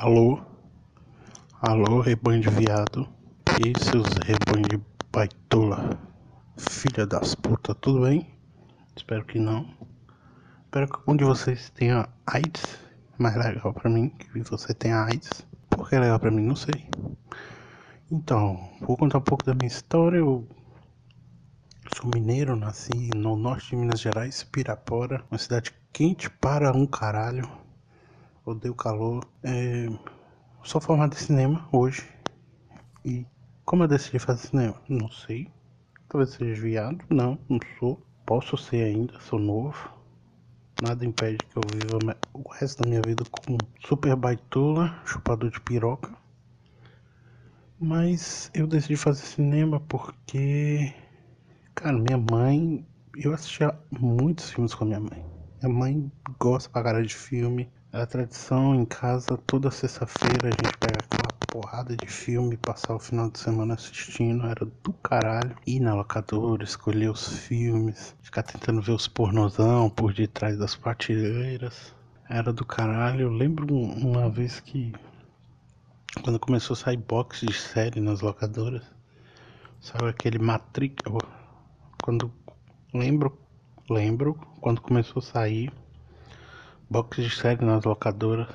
Alô? Alô, rebanho de viado. E seus rebanho de baitola. Filha das putas, tudo bem? Espero que não. Espero que algum de vocês tenha AIDS. Mais legal pra mim que você tenha AIDS. Por que é legal pra mim? Não sei. Então, vou contar um pouco da minha história. Eu sou mineiro, nasci no norte de Minas Gerais, Pirapora, uma cidade quente para um caralho. Odeio calor. É... Sou formado em cinema hoje. E como eu decidi fazer cinema? Não sei. Talvez seja viado. Não, não sou. Posso ser ainda, sou novo. Nada impede que eu viva o resto da minha vida como super baitola, chupador de piroca. Mas eu decidi fazer cinema porque, cara, minha mãe. Eu assistia muitos filmes com a minha mãe. Minha mãe gosta pra cara de filme. A tradição em casa, toda sexta-feira a gente pega aquela porrada de filme, passar o final de semana assistindo, era do caralho. Ir na locadora, escolher os filmes, ficar tentando ver os pornozão por detrás das prateleiras. Era do caralho. Eu lembro uma vez que, quando começou a sair box de série nas locadoras, sabe aquele Matrix. Quando. Lembro, lembro, quando começou a sair box de série nas locadoras.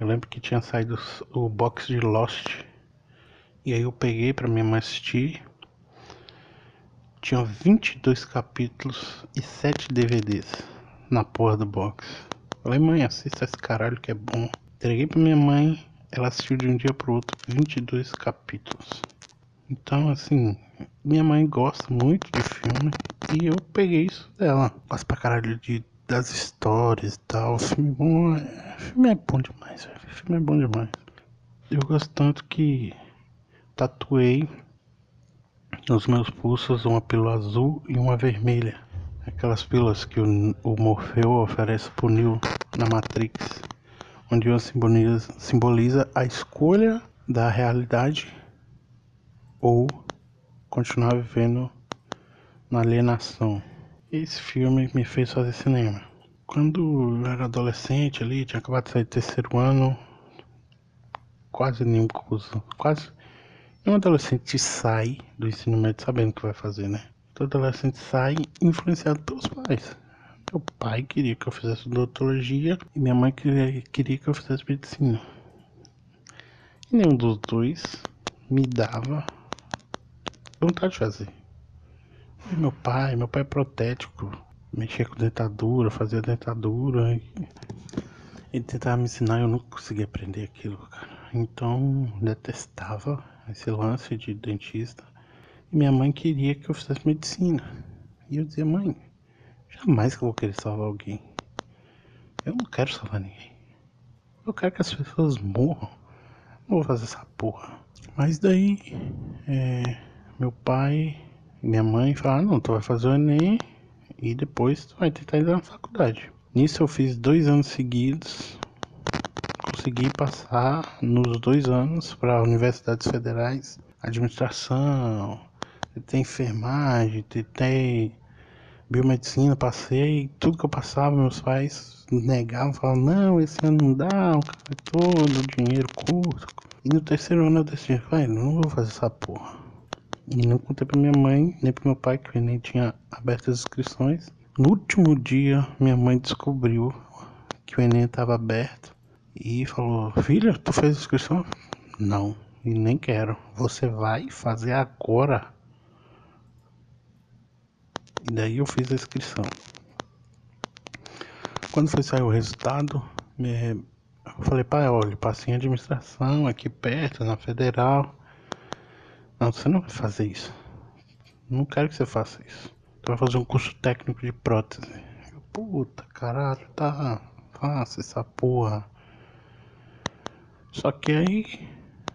Eu lembro que tinha saído o box de Lost. E aí eu peguei para minha mãe assistir. Tinha 22 capítulos e 7 DVDs na porra do box. Falei, mãe, assista esse caralho que é bom. Entreguei pra minha mãe, ela assistiu de um dia pro outro 22 capítulos. Então, assim, minha mãe gosta muito de filme e eu peguei isso dela. Gosto pra caralho de das histórias e tal. O filme, bom, é, filme é bom demais, velho. O filme é bom demais. Eu gosto tanto que tatuei nos meus pulsos uma pílula azul e uma vermelha. Aquelas pílulas que o, o Morfeu oferece pro Neo na Matrix. Onde uma simboliza, simboliza a escolha da realidade ou continuar vivendo na alienação. Esse filme me fez fazer cinema. Quando eu era adolescente ali, tinha acabado de sair do terceiro ano, quase nenhum curso, quase nenhum adolescente sai do ensino médio sabendo o que vai fazer, né? Todo adolescente sai influenciado pelos pais. Meu pai queria que eu fizesse odontologia e minha mãe queria, queria que eu fizesse medicina. E nenhum dos dois me dava vontade de fazer. Meu pai, meu pai é protético, mexia com dentadura, fazia dentadura. E ele tentava me ensinar e eu nunca conseguia aprender aquilo, cara. Então, detestava esse lance de dentista. E minha mãe queria que eu fizesse medicina. E eu dizia, mãe, jamais que eu vou querer salvar alguém. Eu não quero salvar ninguém. Eu quero que as pessoas morram. Não vou fazer essa porra. Mas daí, é, meu pai minha mãe fala, ah, não, tu vai fazer o Enem e depois tu vai tentar entrar na faculdade. Nisso eu fiz dois anos seguidos, consegui passar nos dois anos para universidades federais, administração, tem enfermagem, tem biomedicina, passei, tudo que eu passava, meus pais negavam, falavam, não, esse ano não dá, o cara todo, dinheiro curto. E no terceiro ano eu decidi, vai, não vou fazer essa porra. E não contei pra minha mãe, nem pro meu pai, que o Enem tinha aberto as inscrições. No último dia, minha mãe descobriu que o Enem estava aberto e falou: Filha, tu fez a inscrição? Não, e nem quero. Você vai fazer agora. E daí eu fiz a inscrição. Quando foi sair o resultado, eu falei: Pai, olha, passei em administração aqui perto, na federal. Não, você não vai fazer isso. Não quero que você faça isso. Tu vai fazer um curso técnico de prótese. Puta, caralho, tá. Faça essa porra. Só que aí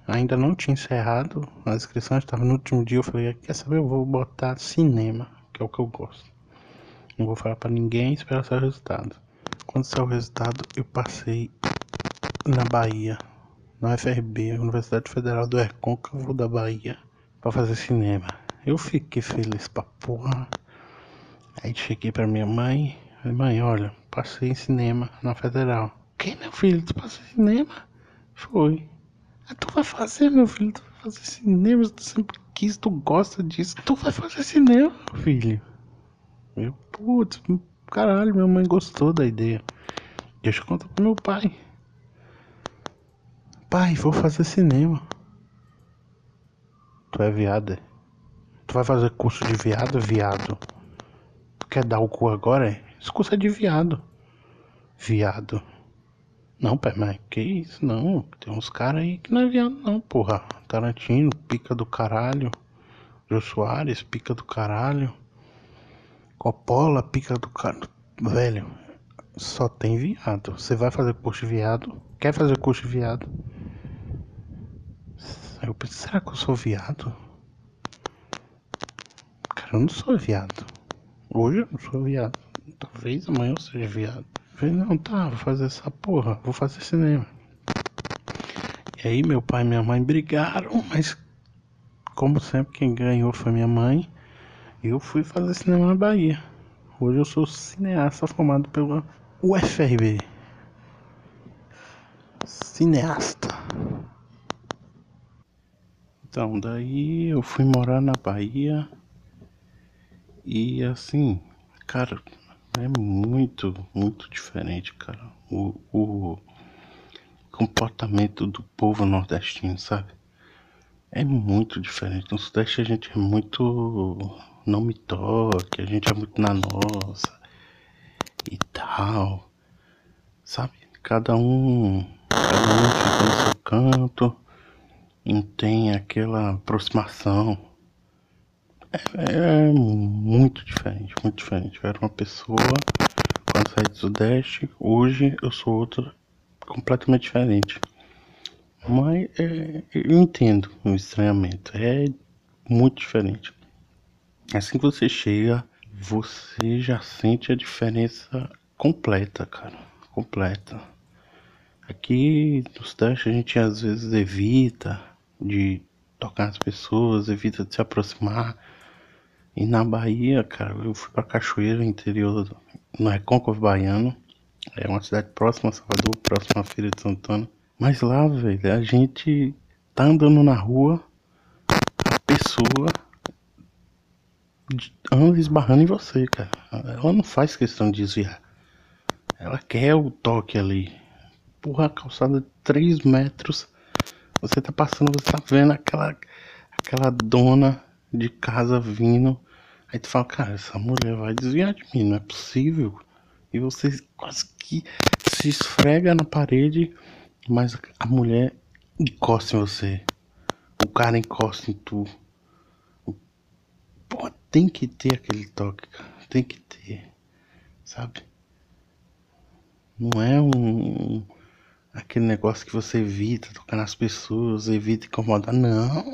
ainda não tinha encerrado a inscrição, estava no último dia. Eu falei, quer saber? Eu vou botar cinema, que é o que eu gosto. Não vou falar para ninguém esperar sair o resultado. Quando saiu o resultado, eu passei na Bahia, na UFRB, Universidade Federal do Recôncavo da Bahia pra fazer cinema. Eu fiquei feliz pra porra. Aí cheguei pra minha mãe. Falei, mãe, olha, passei em cinema na federal. Que meu filho, tu passou em cinema? Foi. Ah, tu vai fazer, meu filho? Tu vai fazer cinema, tu sempre quis, tu gosta disso. Tu vai fazer cinema, meu filho. Eu, putz, caralho, minha mãe gostou da ideia. Deixa eu contar pro meu pai. Pai, vou fazer cinema. Tu é viado, é? Tu vai fazer curso de viado, viado? Tu quer dar o cu agora, é? Esse curso é de viado. Viado. Não, pai, mas que isso? Não. Tem uns caras aí que não é viado, não, porra. Tarantino, pica do caralho. Jô Soares, pica do caralho. Coppola, pica do caralho. Velho, só tem viado. Você vai fazer curso de viado? Quer fazer curso de viado? Eu pensei, será que eu sou viado? Cara, eu não sou viado. Hoje eu não sou viado. Talvez amanhã eu seja viado. Falei, não, tá, vou fazer essa porra, vou fazer cinema. E aí meu pai e minha mãe brigaram, mas como sempre quem ganhou foi minha mãe. Eu fui fazer cinema na Bahia. Hoje eu sou cineasta formado pela UFRB. Cineasta. Então, daí eu fui morar na Bahia. E assim, cara, é muito, muito diferente, cara. O, o comportamento do povo nordestino, sabe? É muito diferente. No Sudeste a gente é muito. Não me toque, a gente é muito na nossa e tal. Sabe? Cada um. Cada um no seu canto. Não tem aquela aproximação é, é, muito diferente, muito diferente. Eu era uma pessoa quando saí do Sudeste, hoje eu sou outra completamente diferente. Mas é, eu entendo o estranhamento, é muito diferente. Assim que você chega, você já sente a diferença completa, cara. Completa. Aqui no Sudeste a gente às vezes evita de tocar as pessoas, evita de se aproximar e na Bahia, cara, eu fui pra Cachoeira, interior, no Recôncavo Baiano. É uma cidade próxima a Salvador, próxima à Feira de Santana. Mas lá, velho, a gente tá andando na rua, a pessoa anda esbarrando em você, cara. Ela não faz questão de desviar. Ela quer o toque ali. Porra, a calçada de 3 metros. Você tá passando, você tá vendo aquela, aquela dona de casa vindo Aí tu fala, cara, essa mulher vai desviar de mim, não é possível. E você quase que se esfrega na parede, mas a mulher encosta em você. O cara encosta em tu. Pô, tem que ter aquele toque, cara. Tem que ter. Sabe? Não é um. Aquele negócio que você evita tocar nas pessoas, evita incomodar. Não.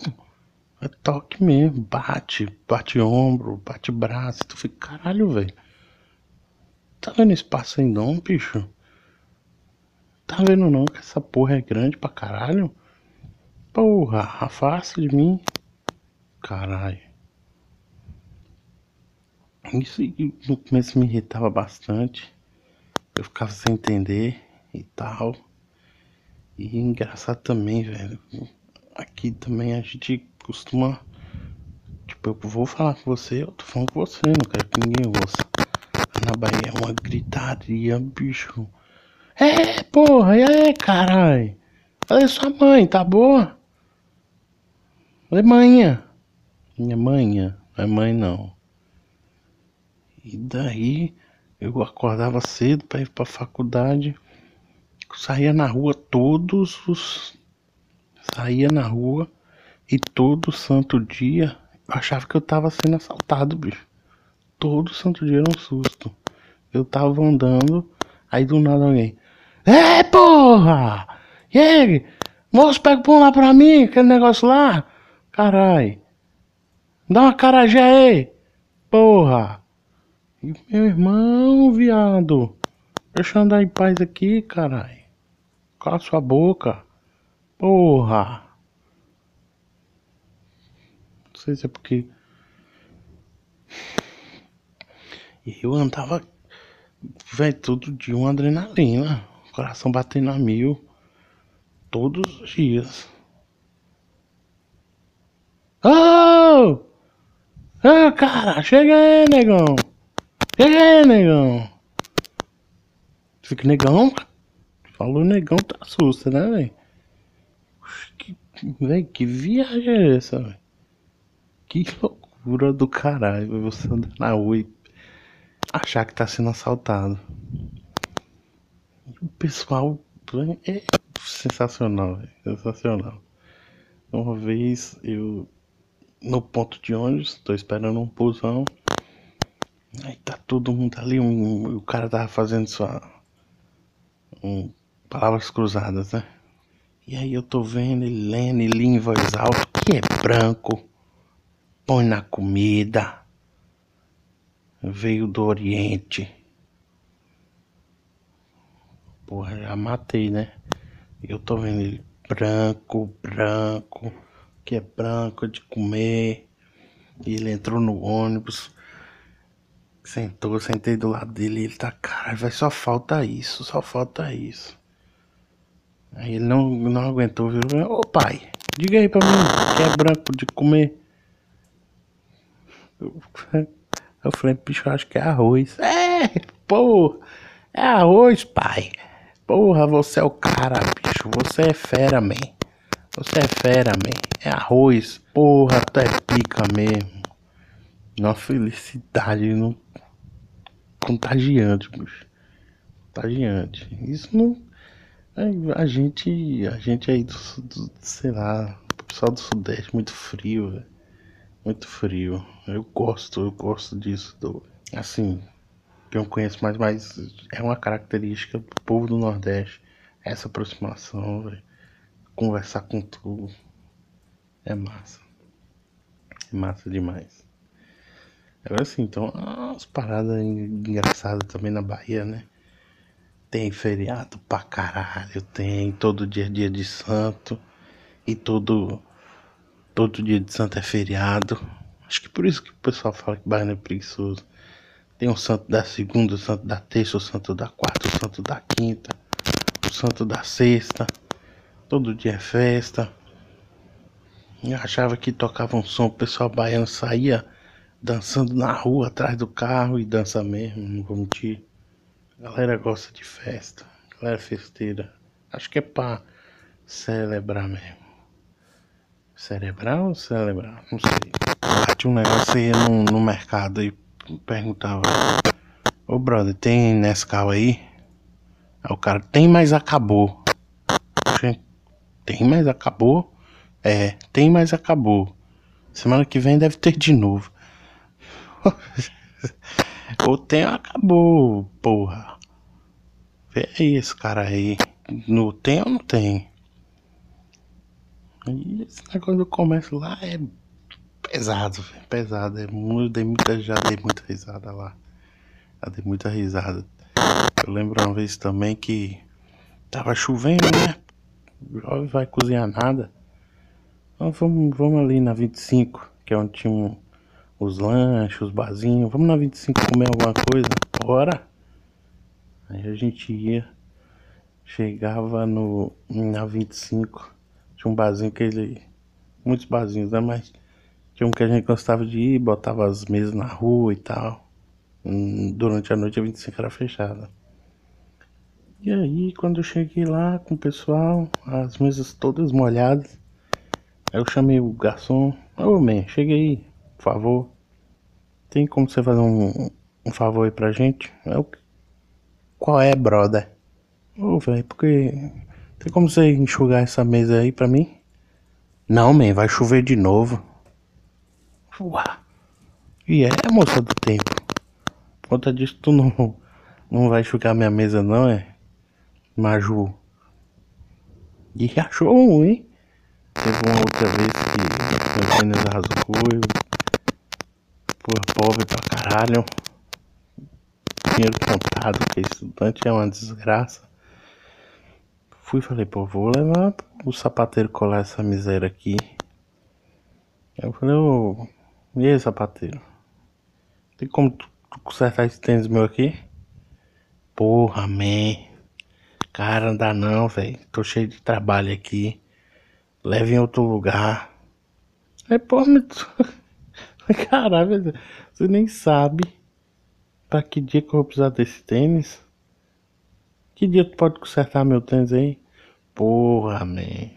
É toque mesmo, bate, bate ombro, bate braço. Tu fica, caralho, velho. Tá vendo espaço aí não, bicho? Tá vendo não que essa porra é grande pra caralho? Porra, afasta de mim. Caralho. Isso no começo me irritava bastante. Eu ficava sem entender e tal. E engraçado também, velho. Aqui também a gente costuma. Tipo, eu vou falar com você, eu tô falando com você, não quero que ninguém ouça. Na Bahia é uma gritaria, bicho. É, porra, e aí, caralho? Falei, sua mãe, tá boa? Falei, manhã. Minha manhã, não é mãe não. E daí eu acordava cedo para ir pra faculdade. Saía na rua todos os. Saía na rua e todo santo dia eu achava que eu tava sendo assaltado, bicho. Todo santo dia era um susto. Eu tava andando, aí do nada alguém. É, porra! E aí? Moço, pega o pão lá pra mim, aquele negócio lá. Carai. Dá uma carajé aí. Porra. E meu irmão, viado. Deixa eu andar em paz aqui, carai. Cala sua boca. Porra sei se é porque. Eu andava, velho, tudo de uma adrenalina. Coração batendo a mil. todos os dias. Oh! Ah, cara, chega aí, negão! Chega aí, negão! Fica negão? Falou negão, tá assusta, né, velho? Que, que viagem é essa, velho? Que loucura do caralho, você andar na rua e achar que tá sendo assaltado. O pessoal é sensacional, véio, sensacional. Uma vez eu no ponto de ônibus, tô esperando um busão. Aí tá todo mundo ali, um, o cara tava fazendo sua um, palavras cruzadas, né? E aí eu tô vendo ele lendo, ele em voz alta, que é branco, põe na comida, veio do Oriente. Porra, já matei, né? Eu tô vendo ele branco, branco que é branco de comer. E ele entrou no ônibus, sentou, sentei do lado dele e ele tá, cara, vai só falta isso, só falta isso. Aí ele não, não aguentou, virou, ô pai, diga aí pra mim, que é branco de comer. Eu, falei, bicho, acho que é arroz. É, pô, é arroz, pai. Porra, você é o cara, bicho, você é fera, man. Você é fera, man. É arroz. Porra, tu é pica mesmo. Uma felicidade no... contagiante, bicho. Contagiante. Isso não. A gente. A gente aí do, do sei lá. O pessoal do Sudeste, muito frio, véio. Muito frio. Eu gosto, eu gosto disso. Do, assim, que eu conheço mais, mas é uma característica do povo do Nordeste. Essa aproximação, velho conversar com tu é massa. É massa demais. Agora sim, então, as paradas engraçadas também na Bahia, né? Tem feriado pra caralho, tem todo dia dia de santo e todo todo dia de santo é feriado. Acho que por isso que o pessoal fala que Bahia é preguiçoso. Tem o santo da segunda, o santo da terça, o santo da quarta, o santo da quinta, o santo da sexta. Todo dia é festa. Eu achava que tocava um som, o pessoal baiano saía dançando na rua atrás do carro e dança mesmo, não vou mentir. Galera gosta de festa, galera festeira. Acho que é pra celebrar mesmo. Cerebrar ou celebrar? Não sei. Bati um negócio aí no, no mercado e perguntava: Ô brother, tem Nescau aí? Aí o cara tem, mas acabou. Tem, mas acabou. É, tem, mas acabou. Semana que vem deve ter de novo. ou tem, acabou, porra. Vê aí esse cara aí. No tem ou não tem? E esse negócio do comércio lá é pesado, véio, pesado. É muito, dei muita, já dei muita risada lá. Já dei muita risada. Eu lembro uma vez também que tava chovendo, né? jovem vai cozinhar nada. Então vamos, vamos ali na 25, que é onde tinha os lanches, os barzinhos. Vamos na 25 comer alguma coisa? Bora! Aí a gente ia, chegava no, na 25, tinha um barzinho que ele. Muitos barzinhos, né? Mas tinha um que a gente gostava de ir, botava as mesas na rua e tal. Hum, durante a noite a 25 era fechada. E aí, quando eu cheguei lá com o pessoal, as mesas todas molhadas, eu chamei o garçom. Ô, oh, man, chega aí, por favor. Tem como você fazer um, um favor aí pra gente? Eu, qual é, brother? Ô, oh, velho, porque... Tem como você enxugar essa mesa aí pra mim? Não, man, vai chover de novo. Uá. E é, moça do tempo. Por conta disso, tu não, não vai enxugar minha mesa não, é? Maju. E achou um, hein? Teve uma outra vez que meu rasgou. Eu... Pô, pobre pra caralho. Dinheiro contado, que estudante é uma desgraça. Fui e falei, pô, vou levar o sapateiro colar essa miséria aqui. Aí eu falei, ô, e aí, sapateiro? Tem como tu, consertar esse tênis meu aqui? Porra, man. Cara, não dá não, velho. Tô cheio de trabalho aqui. Leve em outro lugar. É, pô, mas... Caralho, você nem sabe pra que dia que eu vou precisar desse tênis. Que dia tu pode consertar meu tênis aí? Porra, man.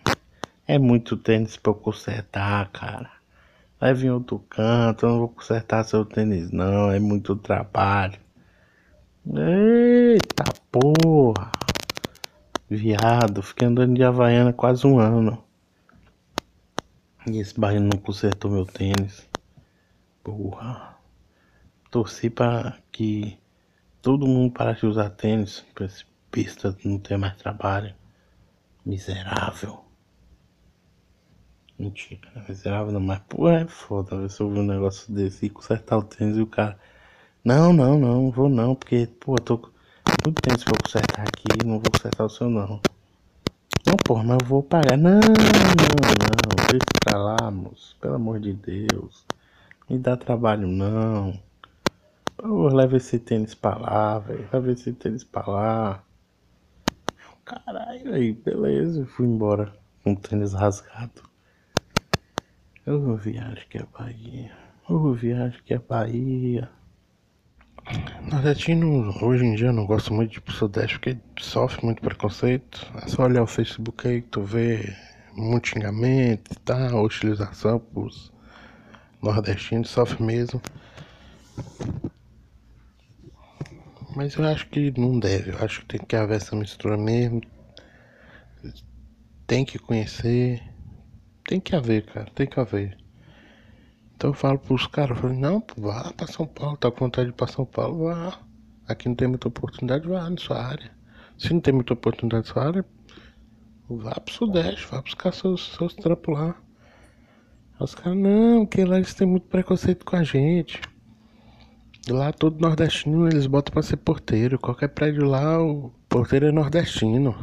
É muito tênis pra eu consertar, cara. Leve em outro canto, eu não vou consertar seu tênis não, é muito trabalho. Eita porra! Viado, fiquei andando de Havaiana quase um ano. E esse baiano não consertou meu tênis. Porra. Torci para que todo mundo parasse de usar tênis, pra esse pista não ter mais trabalho. Miserável. Mentira, miserável não, mas pô, é foda se eu ouvir um negócio desse e consertar o tênis e o cara. Não, não, não, não vou não, porque, pô, tô muito tênis pra consertar aqui, não vou consertar o seu não. Não, porra, mas eu vou pagar. Não, não, não, deixa pra lá, moço, pelo amor de Deus. Me dá trabalho não. Favor, leva esse tênis pra lá, velho. Leva esse tênis pra lá. Caralho, aí, beleza. Fui embora com o tênis rasgado. Eu viagem que é Bahia. Eu viagem que é Bahia. Nordestino, hoje em dia, eu não gosto muito de ir pro Sudeste porque sofre muito preconceito. É só olhar o Facebook aí que tu vê muito xingamento e tal, hostilização pros nordestinos, sofre mesmo. Mas eu acho que não deve, eu acho que tem que haver essa mistura mesmo. Tem que conhecer. Tem que haver, cara, tem que haver. Então eu falo pros caras, falo, não, vá pra São Paulo, tá com vontade de ir pra São Paulo, vá. Aqui não tem muita oportunidade, vá na sua área. Se não tem muita oportunidade na sua área, vá pro Sudeste, vá buscar seus, seus trampos lá. Os caras, não, porque lá eles têm muito preconceito com a gente. Lá todo nordestino eles botam pra ser porteiro. Qualquer prédio lá, o porteiro é nordestino.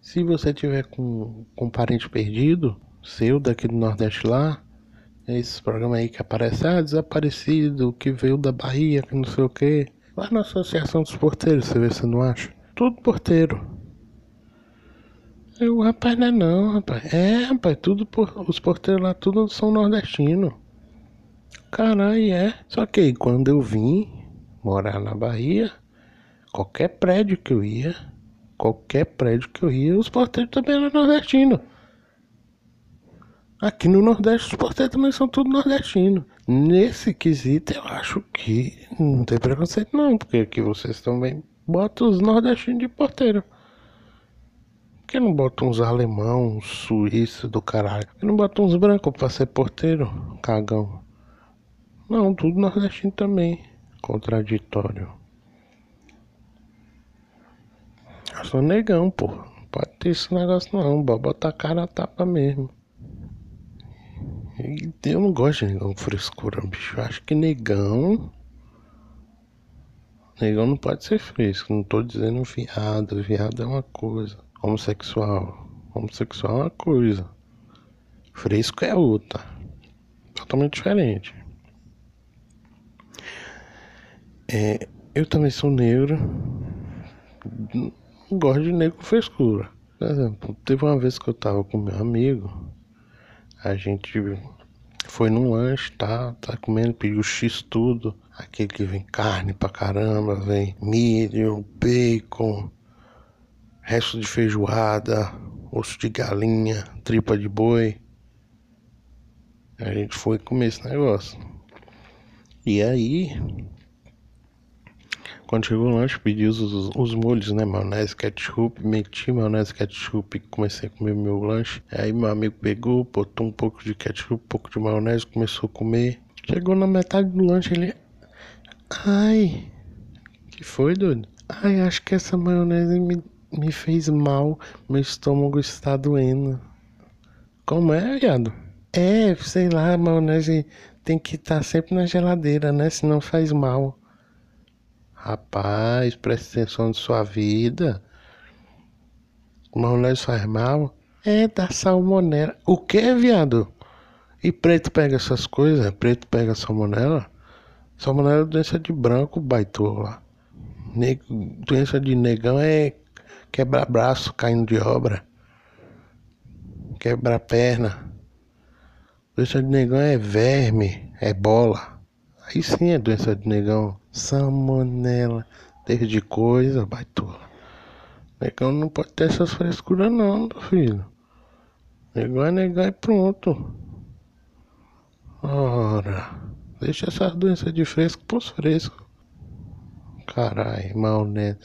Se você tiver com, com um parente perdido, seu daqui do Nordeste lá, é esse programa aí que aparece, ah, desaparecido, que veio da Bahia, que não sei o que. Vai na Associação dos Porteiros, você vê se não acha. Tudo porteiro. Eu, rapaz, não é não, rapaz. É, rapaz, tudo por, os porteiros lá, tudo são nordestinos. Caralho, é. Só que quando eu vim morar na Bahia, qualquer prédio que eu ia, qualquer prédio que eu ia, os porteiros também eram nordestinos. Aqui no Nordeste os porteiros também são tudo nordestinos. Nesse quesito eu acho que não tem preconceito não, porque aqui vocês também botam os nordestinos de porteiro. Que não botam uns alemão, uns suíços do caralho? Por que não botam uns brancos pra ser porteiro? Cagão. Não, tudo nordestino também. Contraditório. Eu sou negão, pô. Não pode ter esse negócio não. Bota a cara a tapa mesmo. Eu não gosto de negão frescura, bicho. Eu acho que negão. Negão não pode ser fresco. Não tô dizendo viado. Viado é uma coisa. Homossexual. Homossexual é uma coisa. Fresco é outra. Totalmente diferente. É, eu também sou negro. Não gosto de negro com frescura. Por exemplo, teve uma vez que eu tava com meu amigo. A gente foi num lanche, tá? Tá comendo, pediu X tudo. Aquele que vem carne pra caramba, vem milho, bacon, resto de feijoada, osso de galinha, tripa de boi. A gente foi comer esse negócio. E aí, quando chegou o lanche, pedi os, os molhos, né? Maionese, ketchup, meti maionese, ketchup e comecei a comer meu lanche. Aí meu amigo pegou, botou um pouco de ketchup, um pouco de maionese, começou a comer. Chegou na metade do lanche, ele... Ai, que foi, doido? Ai, acho que essa maionese me, me fez mal. Meu estômago está doendo. Como é, viado? É, sei lá, a maionese tem que estar tá sempre na geladeira, né? Senão faz mal. Rapaz, preste atenção na sua vida. Maionese faz mal? É da salmonela. O que, viado? E preto pega essas coisas? Preto pega salmonela? Salmonela é doença de branco, baitola. doença de negão é quebrar braço caindo de obra, quebrar perna. Doença de negão é verme, é bola. Aí sim é doença de negão. Salmonela, desde coisa, baitola. Negão não pode ter essas frescuras não, meu filho. Negão é negão e pronto. Ora, deixa essas doenças de fresco pros frescos. Carai, maionese.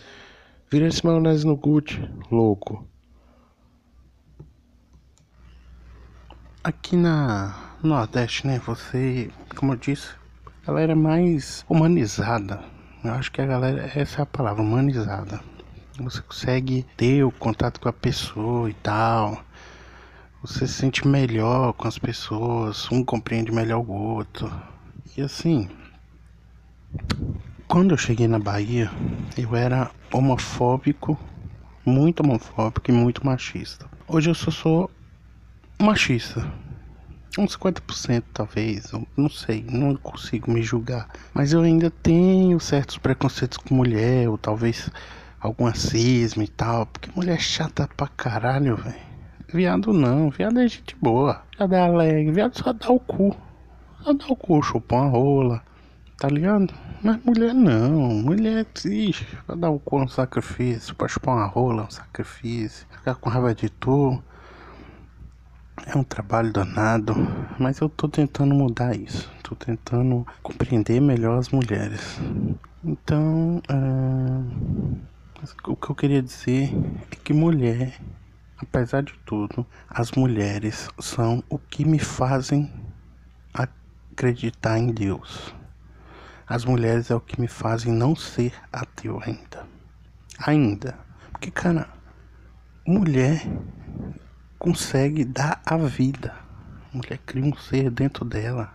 Vira esse maionese no Gucci, louco. Aqui na no Nordeste, né? Você, como eu disse, a galera é mais humanizada. Eu acho que a galera, essa é a palavra, humanizada. Você consegue ter o contato com a pessoa e tal. Você se sente melhor com as pessoas, um compreende melhor o outro. E assim, quando eu cheguei na Bahia, eu era homofóbico, muito homofóbico e muito machista. Hoje eu só sou machista. Uns 50% talvez, eu não sei, não consigo me julgar. Mas eu ainda tenho certos preconceitos com mulher, ou talvez algum cisma e tal, porque mulher é chata pra caralho, velho. Viado não, viado é gente boa. Viado é alegre, viado só dá o cu. Só dá o cu, chupar uma rola. Tá ligado? Mas mulher não, mulher triste. Pra dar o cu é um sacrifício, pra chupar uma rola é um sacrifício. Ficar com raiva de tu é um trabalho danado. Mas eu tô tentando mudar isso. Tô tentando compreender melhor as mulheres. Então, uh, o que eu queria dizer é que mulher Apesar de tudo, as mulheres são o que me fazem acreditar em Deus. As mulheres é o que me fazem não ser ateu ainda. Ainda. Porque, cara, mulher consegue dar a vida. mulher cria um ser dentro dela.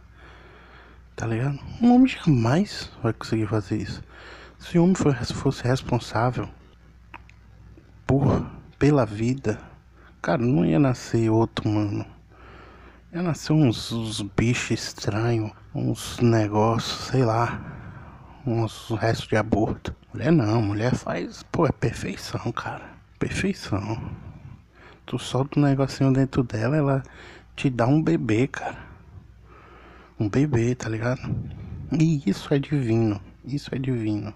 Tá ligado? Um homem jamais vai conseguir fazer isso. Se o homem fosse responsável por pela vida Cara, não ia nascer outro, mano. Ia nascer uns, uns bichos estranhos, uns negócios, sei lá. Uns restos de aborto. Mulher não, mulher faz. Pô, é perfeição, cara. Perfeição. Tu solta um negocinho dentro dela, ela te dá um bebê, cara. Um bebê, tá ligado? E isso é divino. Isso é divino.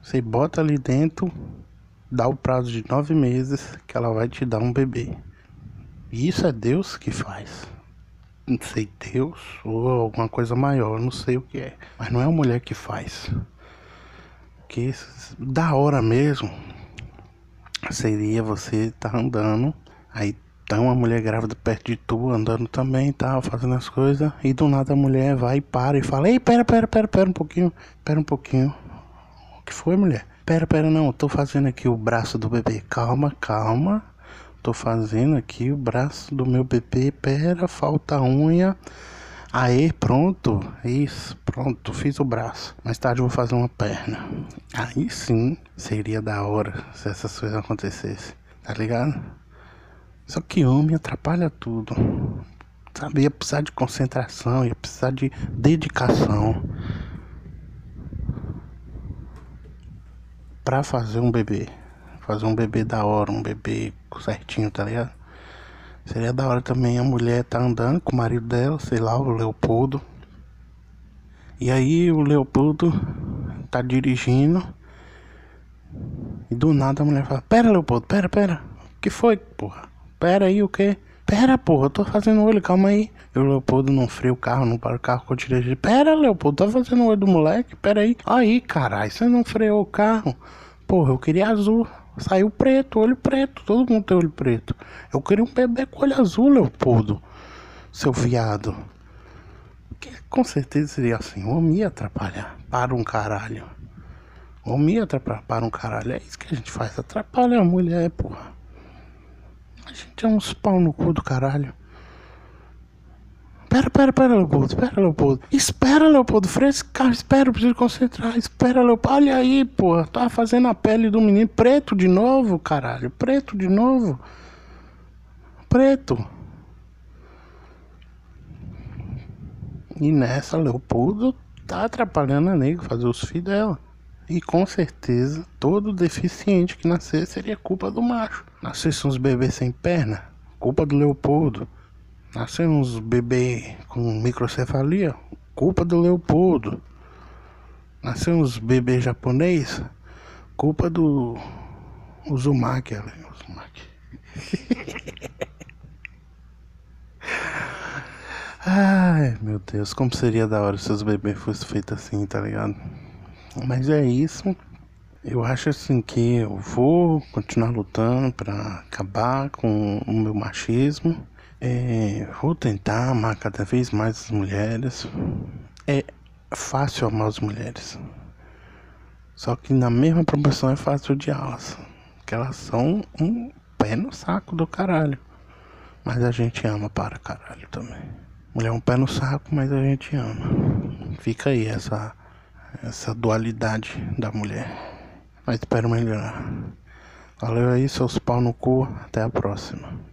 Você bota ali dentro, dá o prazo de nove meses que ela vai te dar um bebê. E isso é Deus que faz. Não sei, Deus ou alguma coisa maior, não sei o que é. Mas não é a mulher que faz. Que da hora mesmo seria você estar tá andando, aí tá uma mulher grávida perto de tu, andando também e tal, fazendo as coisas, e do nada a mulher vai e para e fala, ei, pera, pera, pera, pera um pouquinho, pera um pouquinho. O que foi, mulher? Pera, pera, não, tô fazendo aqui o braço do bebê. Calma, calma. Tô fazendo aqui o braço do meu bebê. Pera, falta unha. Aí, pronto. Isso, pronto. Fiz o braço. Mais tarde vou fazer uma perna. Aí sim, seria da hora se essas coisas acontecessem. Tá ligado? Só que homem atrapalha tudo. Sabe? Ia precisar de concentração, ia precisar de dedicação. Pra fazer um bebê fazer um bebê da hora, um bebê certinho, tá ligado? Seria da hora também a mulher tá andando com o marido dela, sei lá, o Leopoldo. E aí o Leopoldo tá dirigindo. E do nada a mulher fala, pera Leopoldo, pera, pera. O que foi, porra? Pera aí, o quê? Pera, porra, eu tô fazendo olho, calma aí. E o Leopoldo não freia o carro, não para o carro, continua dirigindo. Pera, Leopoldo, tá fazendo olho do moleque? Pera aí. Aí, caralho, você não freou o carro? Porra, eu queria azul. Saiu preto, olho preto, todo mundo tem olho preto. Eu queria um bebê com olho azul, Leopoldo, seu viado. Que com certeza seria assim, o homem atrapalhar para um caralho. O homem atrapalhar para um caralho. É isso que a gente faz, atrapalha a mulher, porra. A gente é uns pau no cu do caralho. Pera, pera, pera, Leopoldo, espera, Leopoldo. Espera, Leopoldo, fresca, espera, eu preciso concentrar. Espera, Leopoldo. Olha aí, pô, tá fazendo a pele do menino preto de novo, caralho. Preto de novo. Preto. E nessa, Leopoldo tá atrapalhando a nega fazer os filhos dela. E com certeza, todo deficiente que nascer seria culpa do macho. Nascesse uns bebês sem perna, culpa do Leopoldo. Nascer uns bebês com microcefalia, culpa do Leopoldo. Nascer uns bebês japonês, culpa do Uzumaki. Uzumaki. Ai, meu Deus, como seria da hora se os bebês fossem feitos assim, tá ligado? Mas é isso. Eu acho assim que eu vou continuar lutando para acabar com o meu machismo. É, vou tentar amar cada vez mais as mulheres. É fácil amar as mulheres. Só que na mesma proporção é fácil odiá-las. Porque elas são um pé no saco do caralho. Mas a gente ama para caralho também. Mulher é um pé no saco, mas a gente ama. Fica aí essa, essa dualidade da mulher. Mas espero melhorar. Valeu aí, seus pau no cu. Até a próxima.